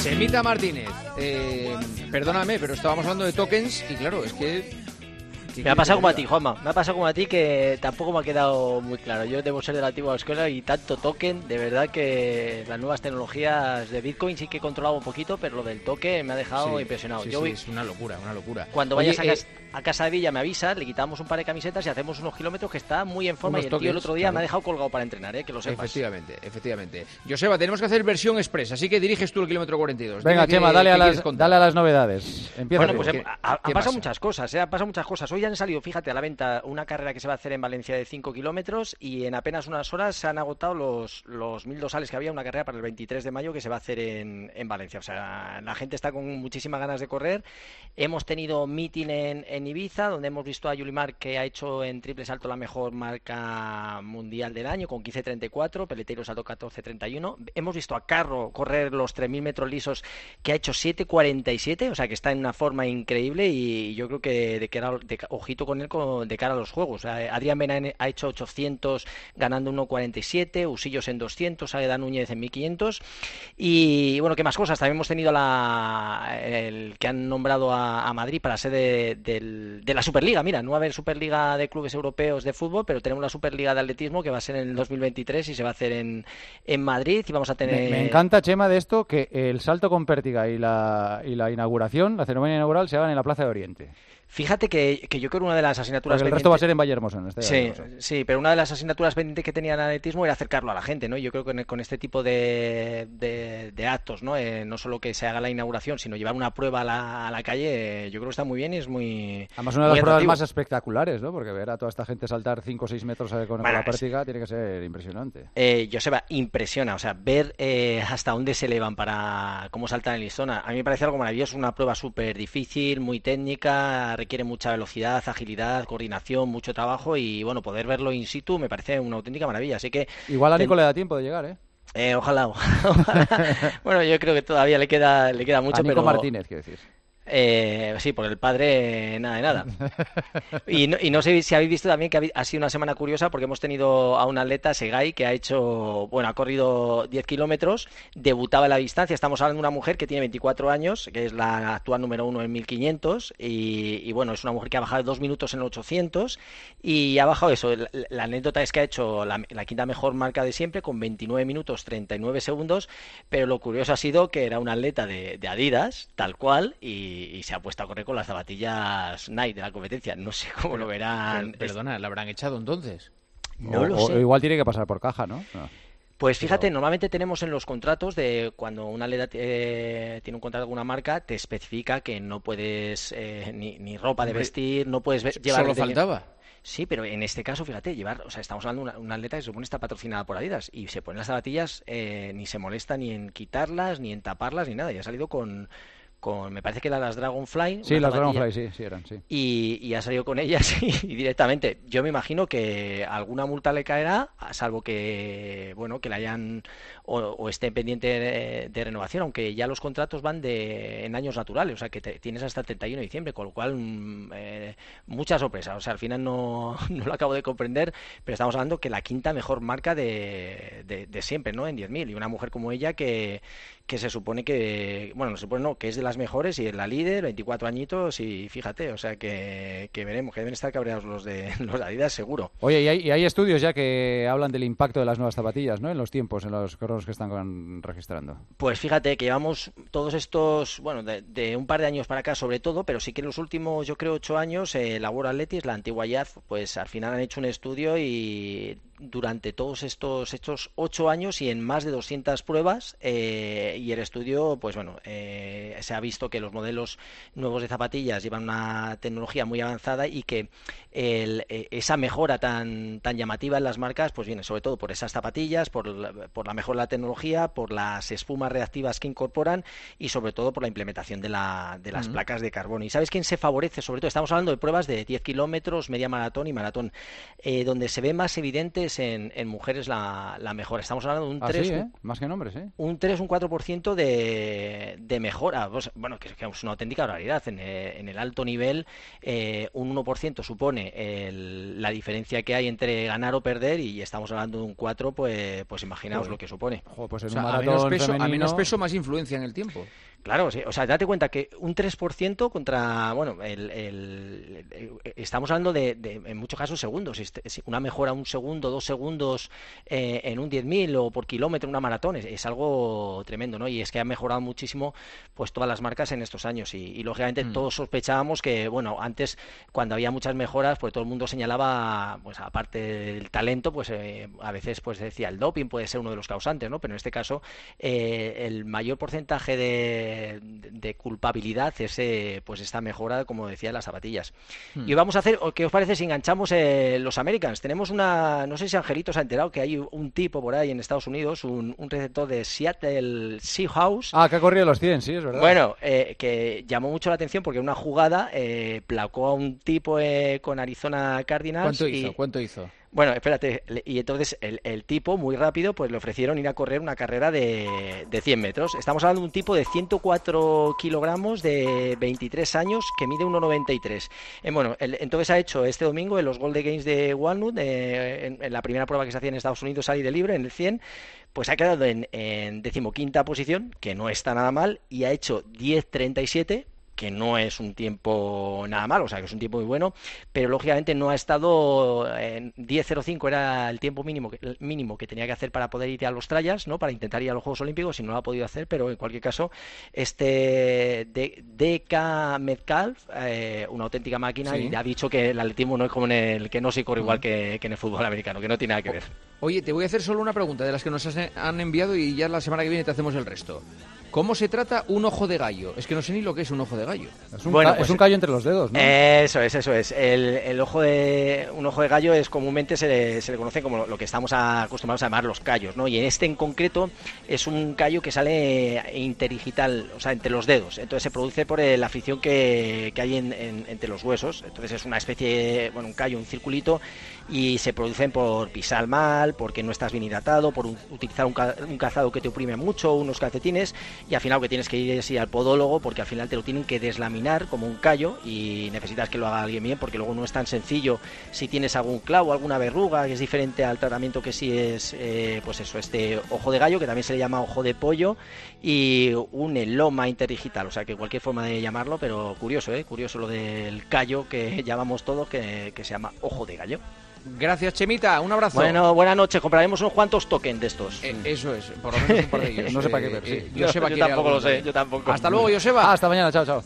Semita Martínez, eh, perdóname, pero estábamos hablando de tokens y claro, es que me ha pasado como a ti, Juanma. Me ha pasado como a ti que tampoco me ha quedado muy claro. Yo debo ser de la antigua escuela y tanto token, de verdad que las nuevas tecnologías de Bitcoin sí que he controlado un poquito, pero lo del token me ha dejado impresionado. Yo es una locura, una locura. Cuando vayas a, eh, a, casa, de Villa me avisas, le quitamos un par de camisetas y hacemos unos kilómetros que está muy en forma. y el tío el otro día me ha dejado colgado para entrenar, ¿eh? que lo sepas. Efectivamente, efectivamente. Joseba, tenemos que hacer versión express, así que diriges tú el kilómetro 42. Venga, Chema, dale, a las, dale a las novedades. Empieza bueno, pues han pasado muchas cosas, ¿eh? han pasado muchas cosas. Hoy han salido, fíjate, a la venta una carrera que se va a hacer en Valencia de 5 kilómetros y en apenas unas horas se han agotado los, los mil dosales que había, una carrera para el 23 de mayo que se va a hacer en, en Valencia. O sea, la gente está con muchísimas ganas de correr. Hemos tenido meeting en, en Ibiza, donde hemos visto a Yulimar que ha hecho en triple salto la mejor marca mundial del año con 15.34, Peleteiro saltó 14.31. Hemos visto a Carro correr los 3.000 metros lisos que ha hecho 7.47, o sea que está en una forma increíble y yo creo que de, que de, ojito con él de cara a los juegos. Adrián Benán ha hecho 800 ganando 1.47, Usillos en 200, Agueda Núñez en 1.500 y bueno, ¿qué más cosas? También hemos tenido la, el que han nombrado a, Madrid para de, la Superliga. Mira, no va a haber Superliga de clubes europeos de fútbol, pero tenemos la Superliga de atletismo que va a ser en el 2023 y se va a hacer en, en Madrid y vamos a tener... Me, encanta, Chema, de esto que el salto con pértiga y la, y la inauguración, la ceremonia inaugural, se hagan en la Plaza de Oriente. Fíjate que, que, yo creo que una de las asignaturas. Porque el resto va a ser en Vallehermoso. En este sí, sí, pero una de las asignaturas pendientes que tenía el atletismo era acercarlo a la gente, ¿no? Yo creo que con, este tipo de, de, actos, ¿no? Eh, no solo que se haga la inauguración, sino llevar una prueba a la, a la calle, eh, yo creo que está muy bien y es muy. Además, una de las pruebas más espectaculares, ¿no? Porque ver a toda esta gente saltar 5 o 6 metros eh, con, la práctica tiene que ser impresionante. Eh, Joseba, impresiona, o sea, ver hasta dónde se elevan para cómo saltar en listón. A mí me parece algo maravilloso, una prueba súper difícil, muy técnica, requiere mucha velocidad agilidad, coordinación, mucho trabajo y bueno, poder verlo in situ me parece una auténtica maravilla. Así que igual a Nico le da tiempo de llegar, ¿eh? eh ojalá, bueno, yo creo que todavía le queda le queda mucho, a Nico Martínez, quiero decir. Eh, sí, por el padre, nada de nada. Y no, y no, sé si habéis visto también que ha sido una semana curiosa porque hemos tenido a un atleta, Segai, que ha hecho, bueno, ha corrido 10 kilómetros, debutaba en la distancia. Estamos hablando de una mujer que tiene 24 años, que es la actual número uno en 1500. Y, y bueno, es una mujer que ha bajado dos minutos en 800 y ha bajado eso. La, anécdota es que ha hecho la, quinta mejor marca de siempre con 29 minutos 39 segundos. Pero lo curioso ha sido que era un atleta de, de Adidas, tal cual, y y, se ha puesto a correr con las zapatillas Nike de la competencia. No sé cómo lo verán. perdona, ¿la habrán echado entonces? No lo sé. igual tiene que pasar por caja, ¿no? Pues fíjate, normalmente tenemos en los contratos de cuando una atleta eh, tiene un contrato con una marca, te especifica que no puedes eh, ni, ropa de vestir, no puedes llevar. Solo faltaba. Sí, pero en este caso, fíjate, llevar, o sea, estamos hablando de una, atleta que se supone está patrocinada por Adidas y se pone las zapatillas, eh, ni se molesta ni en quitarlas, ni en taparlas, ni nada. Y ha salido con, con, me parece que eran las Dragonfly. Sí, las Dragonfly, sí, sí eran, sí. Y, y ha salido con ellas y, directamente. Yo me imagino que alguna multa le caerá, salvo que, bueno, que la hayan o, esté pendiente de, renovación, aunque ya los contratos van de en años naturales, o sea que tienes hasta el 31 de diciembre, con lo cual mm, eh, mucha sorpresa. O sea, al final no, no, lo acabo de comprender, pero estamos hablando que la quinta mejor marca de, de, siempre, ¿no? En 10.000. Y una mujer como ella que, que se supone que, bueno, no se supone no, que es de las mejores y es la líder, 24 añitos y fíjate, o sea que, que veremos, que deben estar cabreados los de los Adidas seguro. Oye, y hay, y hay, estudios ya que hablan del impacto de las nuevas zapatillas, ¿no? En los tiempos, en los corros que están registrando. Pues fíjate que llevamos todos estos, bueno, de, un par de años para acá sobre todo, pero sí que en los últimos, yo creo, ocho años, eh, la World Athletics, la antigua YAF, pues al final han hecho un estudio y durante todos estos, estos ocho años y en más de 200 pruebas eh, y el estudio, pues bueno, eh, se ha visto que los modelos nuevos de zapatillas llevan una tecnología muy avanzada y que el, eh, esa mejora tan, tan llamativa en las marcas, pues viene sobre todo por esas zapatillas, por la, por la mejora de la tecnología, por las espumas reactivas que incorporan y sobre todo por la implementación de, la, de las placas de carbono. ¿Y sabes quién se favorece? Sobre todo, estamos hablando de pruebas de 10 kilómetros, media maratón y maratón, donde se ve más evidente es en, mujeres la, mejora. Estamos hablando de un 3, ah, ¿eh? más que en hombres, ¿eh? Un 3, un 4% de, de mejora. Pues, bueno, que, es una auténtica realidad. En, en el alto nivel, un 1% supone la diferencia que hay entre ganar o perder y estamos hablando de un 4, pues, pues imaginaos lo que supone. pues en un a, menos peso, a menos peso, más influencia en el tiempo. Claro, sí. o sea, date cuenta que un 3% contra, bueno, el, estamos hablando de, en muchos casos, segundos. Una mejora un segundo, dos segundos eh, en un 10.000 o por kilómetro una maratón es, algo tremendo, ¿no? Y es que ha mejorado muchísimo pues todas las marcas en estos años y, lógicamente mm. todos sospechábamos que, bueno, antes cuando había muchas mejoras, pues todo el mundo señalaba, pues aparte del talento, pues eh, a veces pues decía el doping puede ser uno de los causantes, ¿no? Pero en este caso eh, el mayor porcentaje de de, culpabilidad ese, pues esta mejora, como decía, las zapatillas. Hmm. Y vamos a hacer, ¿qué os parece si enganchamos eh, los Americans? Tenemos una, no sé si Angelito se ha enterado que hay un tipo por ahí en Estados Unidos, un, receptor de Seattle Seahawks. Ah, que ha corrido los 100, sí, es verdad. Bueno, eh, que llamó mucho la atención porque una jugada eh, placó a un tipo con Arizona Cardinals. ¿Cuánto hizo? ¿Cuánto hizo? Bueno, espérate, y entonces el, tipo, muy rápido, pues le ofrecieron ir a correr una carrera de, de 100 metros. Estamos hablando de un tipo de 104 kilogramos, de 23 años, que mide 1,93. Eh, bueno, entonces ha hecho este domingo en los Golden Games de Walnut, eh, en, la primera prueba que se hacía en Estados Unidos, salir de libre, en el 100, pues ha quedado en, en decimoquinta posición, que no está nada mal, y ha hecho 10.37 que no es un tiempo nada malo, o sea, que es un tiempo muy bueno, pero lógicamente no ha estado en 10.05 era el tiempo mínimo que, mínimo que tenía que hacer para poder ir a los trayas, ¿no? Para intentar ir a los Juegos Olímpicos y no lo ha podido hacer, pero en cualquier caso este DK Metcalf, eh, una auténtica máquina y ha dicho que el atletismo no es como en el que no se corre igual que, en el fútbol americano, que no tiene nada que ver. Oye, te voy a hacer solo una pregunta de las que nos han enviado y ya la semana que viene te hacemos el resto. ¿Cómo se trata un ojo de gallo? Es que no sé ni lo que es un ojo de gallo. Es un, bueno, pues un callo entre los dedos, ¿no? Eso es, eso es. El, ojo de un ojo de gallo es comúnmente se le, se le, conoce como lo que estamos acostumbrados a llamar los callos, ¿no? Y en este en concreto es un callo que sale interdigital, o sea, entre los dedos. Entonces se produce por la fricción que, hay entre los huesos. Entonces es una especie, bueno, un callo, un circulito y se producen por pisar mal, porque no estás bien hidratado, por utilizar un, un calzado que te oprime mucho, unos calcetines y al final que tienes que ir es al podólogo porque al final te lo tienen que deslaminar como un callo y necesitas que lo haga alguien bien porque luego no es tan sencillo si tienes algún clavo, alguna verruga que es diferente al tratamiento que si es eh, pues eso, este ojo de gallo que también se le llama ojo de pollo y un eloma interdigital, o sea que cualquier forma de llamarlo, pero curioso, ¿eh? curioso lo del callo que llamamos todos que, que se llama ojo de gallo. Gracias, Chemita. Un abrazo. Bueno, buenas noches. Compraremos unos cuantos tokens de estos. Eh, eso es, por lo menos un par de ellos. no sé para qué ver. Sí. yo, tampoco lo sé, yo tampoco. Hasta luego, Joseba. Hasta mañana, chao, chao.